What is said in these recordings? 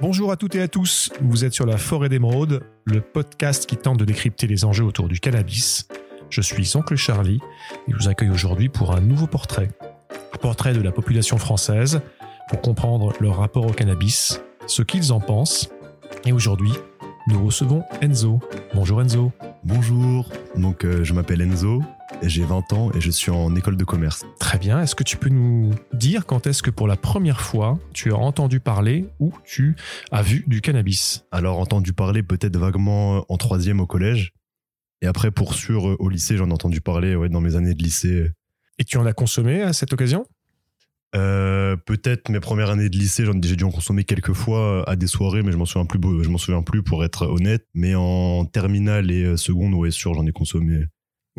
Bonjour à toutes et à tous, vous êtes sur la Forêt d'Émeraude, le podcast qui tente de décrypter les enjeux autour du cannabis. Je suis Oncle Charlie et je vous accueille aujourd'hui pour un nouveau portrait. Un portrait de la population française pour comprendre leur rapport au cannabis, ce qu'ils en pensent. Et aujourd'hui, nous recevons Enzo. Bonjour Enzo. Bonjour, donc euh, je m'appelle Enzo, j'ai 20 ans et je suis en école de commerce. Très bien, est-ce que tu peux nous dire quand est-ce que pour la première fois tu as entendu parler ou tu as vu du cannabis? Alors entendu parler peut-être vaguement en troisième au collège, et après pour sûr euh, au lycée j'en ai entendu parler ouais, dans mes années de lycée. Et tu en as consommé à cette occasion? Euh, peut-être mes premières années de lycée, j'en- j'ai dû en consommer quelques fois à des soirées, mais je m'en souviens plus. Je m'en souviens plus pour être honnête. Mais en terminale et euh, seconde, ouais, sûr, j'en ai consommé.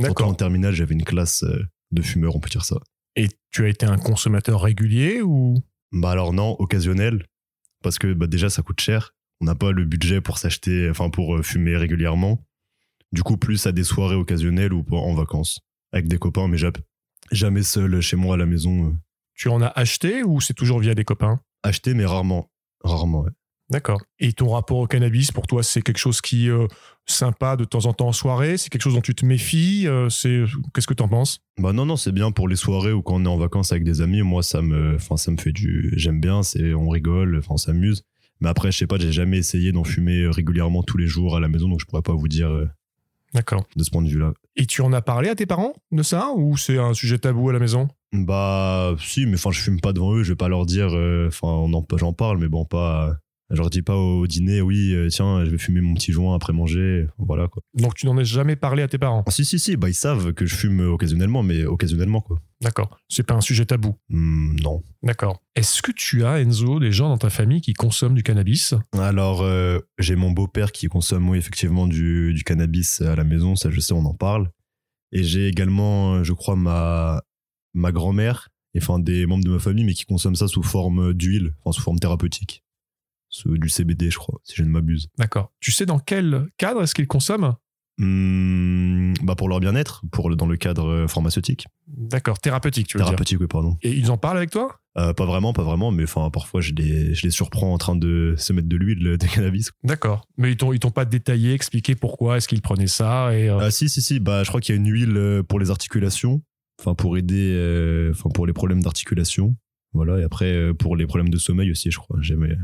Surtout en terminale, j'avais une classe euh, de fumeurs, on peut dire ça. Et tu as été un consommateur régulier ou? Bah alors non, occasionnel, parce que bah déjà ça coûte cher. On n'a pas le budget pour s'acheter, enfin pour euh, fumer régulièrement. Du coup, plus à des soirées occasionnelles ou en vacances avec des copains, mais ja- jamais seul chez moi à la maison. euh. tu en as acheté ou c'est toujours via des copains? Acheter, mais rarement, rarement. ouais. D'accord. Et ton rapport au cannabis, pour toi, c'est quelque chose qui est sympa de temps en temps en soirée? C'est quelque chose dont tu te méfies euh, C'est Qu'est-ce que tu en penses? Bah non non, c'est bien pour les soirées ou quand on est en vacances avec des amis. Moi, ça me, enfin ça me fait du, j'aime bien. C'est, on rigole, enfin on s'amuse. Mais après, je sais pas, j'ai jamais essayé d'en fumer régulièrement tous les jours à la maison, donc je pourrais pas vous dire euh, D'accord. de ce point de vue-là. Et tu en as parlé à tes parents de ça ou c'est un sujet tabou à la maison? Bah si, mais enfin je fume pas devant eux, je vais pas leur dire, euh, enfin j'en parle, mais bon pas, je leur dis pas au dîner, oui euh, tiens je vais fumer mon petit joint après manger, voilà quoi. Donc tu n'en as jamais parlé à tes parents? Ah, si si si, bah ils savent que je fume occasionnellement, mais occasionnellement quoi. D'accord. C'est pas un sujet tabou? Hmm, non. D'accord. Est-ce que tu as, Enzo, des gens dans ta famille qui consomment du cannabis? Alors euh, j'ai mon beau-père qui consomme oui effectivement du, du cannabis à la maison, ça je sais on en parle. Et j'ai également, euh, je crois ma ma grand-mère, et enfin des membres de ma famille, mais qui consomment ça sous forme d'huile, enfin sous forme thérapeutique, du CBD je crois, si je ne m'abuse. D'accord. Tu sais dans quel cadre est-ce qu'ils consomment? Hmm, bah pour leur bien-être, pour le- dans le cadre euh, pharmaceutique, D'accord. Thérapeutique, tu veux dire. thérapeutique oui pardon. Et ils en parlent avec toi? Euh, pas vraiment, pas vraiment, mais enfin parfois je les je les surprends en train de se mettre de l'huile de cannabis. D'accord. Mais ils t'ont, ils t'ont pas détaillé, expliqué pourquoi est-ce qu'ils prenaient ça et, euh, Ah si si si, bah je crois qu'il y a une huile pour les articulations, enfin pour aider, euh, enfin pour les problèmes d'articulation, voilà. Et après pour les problèmes de sommeil aussi, je crois. J'aimais,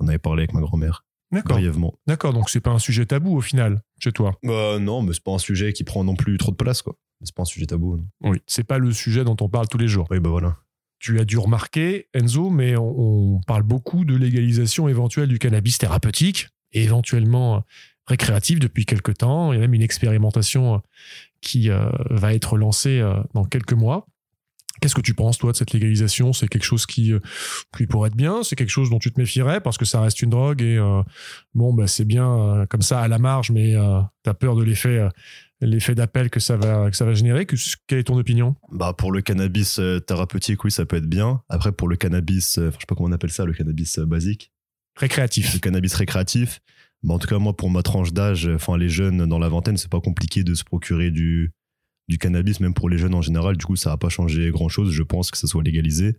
on avait parlé avec ma grand-mère D'accord. brièvement. D'accord. Donc c'est pas un sujet tabou au final chez toi. Bah non, mais c'est pas un sujet qui prend non plus trop de place quoi. C'est pas un sujet tabou. non. Oui. C'est pas le sujet dont on parle tous les jours. Oui bah voilà. Tu as dû remarquer, Enzo, mais on, on parle beaucoup de légalisation éventuelle du cannabis thérapeutique et éventuellement euh, récréatif depuis quelque temps. Il y a même une expérimentation euh, qui euh, va être lancée euh, dans quelques mois. Qu'est-ce que tu penses, toi, de cette légalisation? C'est quelque chose qui, euh, qui pourrait être bien? C'est quelque chose dont tu te méfierais parce que ça reste une drogue et euh, bon, bah, c'est bien euh, comme ça à la marge, mais tu as peur de l'effet euh, l'effet d'appel que ça va que ça va générer? Que- quelle est ton opinion? Bah pour le cannabis euh, thérapeutique, oui, ça peut être bien. Après pour le cannabis, euh, enfin, je sais pas comment on appelle ça, le cannabis euh, basique. Récréatif. le cannabis récréatif. Bah, en tout cas, moi, pour ma tranche d'âge, enfin, les jeunes dans la vingtaine, c'est pas compliqué de se procurer du, du cannabis, même pour les jeunes en général. Du coup, ça va pas changer grand chose. Je pense que ça soit légalisé.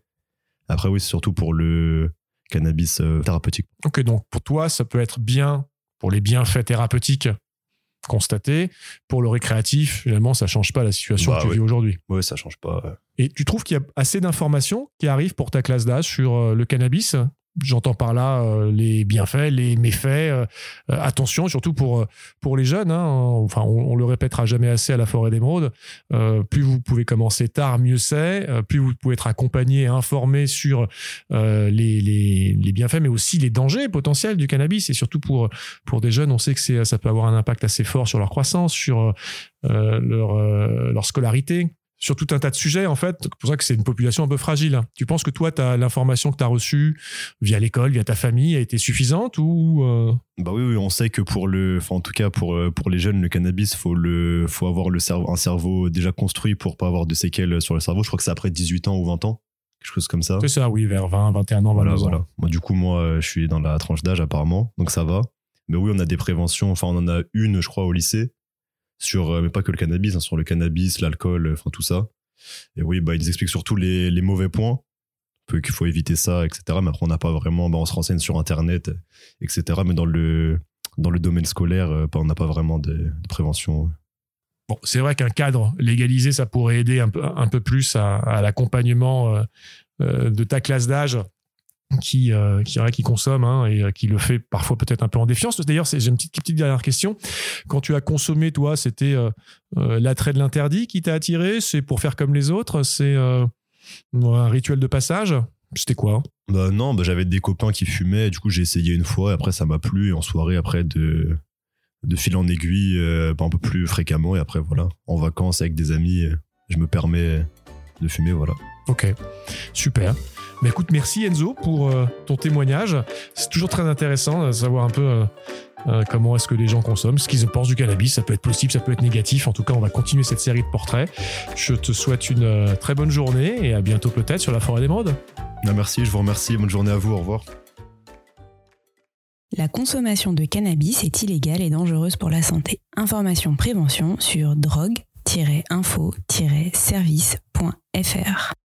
Après, oui, c'est surtout pour le cannabis euh, thérapeutique. Ok, donc pour toi, ça peut être bien pour les bienfaits thérapeutiques constatés. Pour le récréatif, finalement, ça change pas la situation Bah que tu ouais. vis aujourd'hui. Ouais, ça change pas. Et tu trouves qu'il y a assez d'informations qui arrivent pour ta classe d'âge sur euh, le cannabis? J'entends par là euh, les bienfaits, les méfaits. euh, euh, attention, surtout pour, euh, pour les jeunes. hein. enfin, on, on le répétera jamais assez à la forêt d'émeraude. Euh, plus vous pouvez commencer tard, mieux c'est. Euh, plus vous pouvez être accompagné et informé sur les, les, les bienfaits, mais aussi les dangers potentiels du cannabis. Et surtout pour, pour des jeunes, on sait que ça peut avoir un impact assez fort sur leur croissance, sur leur, leur scolarité sur tout un tas de sujets, en fait. C'est pour ça que c'est une population un peu fragile. Tu penses que toi, l'information que tu as reçue via l'école, via ta famille, a été suffisante ou euh, Bah oui, oui, on sait que pour le, enfin, en tout cas, pour, euh, pour les jeunes, le cannabis, faut le, faut avoir le cerveau, un cerveau déjà construit pour pas avoir de séquelles sur le cerveau. Je crois que c'est après 18 ans ou 20 ans. Quelque chose comme ça. C'est ça, oui, vers 20, 21 ans, 22 Voilà, ans. voilà. Moi, du coup, moi, euh, je suis dans la tranche d'âge apparemment, donc ça va. Mais oui, on a des préventions. Enfin, on en a une, je crois, au lycée, sur, euh, mais pas que le cannabis, hein, sur le cannabis, l'alcool, euh, enfin tout ça. Et oui, bah, ils expliquent surtout les, les mauvais points qu'il faut éviter ça, etc. Mais après, on n'a pas vraiment, bah, on se renseigne sur Internet, etc. Mais dans le, dans le domaine scolaire, euh, bah, on n'a pas vraiment de, prévention. Bon, c'est vrai qu'un cadre légalisé, ça pourrait aider un peu, un peu plus à, l'accompagnement de ta classe d'âge qui, euh, qui, consomme hein, et euh, qui le fait parfois peut-être un peu en défiance. D'ailleurs, j'ai une petite, dernière question. Quand tu as consommé, toi, c'était euh, l'attrait de l'interdit qui t'a attiré? C'est pour faire comme les autres? C'est un rituel de passage? C'était quoi Bah non, bah, j'avais des copains qui fumaient, du coup j'ai essayé une fois, et après ça m'a plu, et en soirée après de, fil en aiguille, un peu plus fréquemment, et après voilà, en vacances avec des amis, je me permets de fumer, voilà. Ok, super. Mais écoute, merci Enzo pour euh, ton témoignage. C'est toujours très intéressant de savoir un peu euh, euh, comment est-ce que les gens consomment, ce qu'ils en pensent du cannabis. Ça peut être positif, ça peut être négatif. En tout cas, on va continuer cette série de portraits. Je te souhaite une euh, très bonne journée et à bientôt peut-être sur la forêt d'émeraude. Ah, merci, je vous remercie, bonne journée à vous, au revoir. La consommation de cannabis est illégale et dangereuse pour la santé. Information prévention sur drogue-info-service.fr.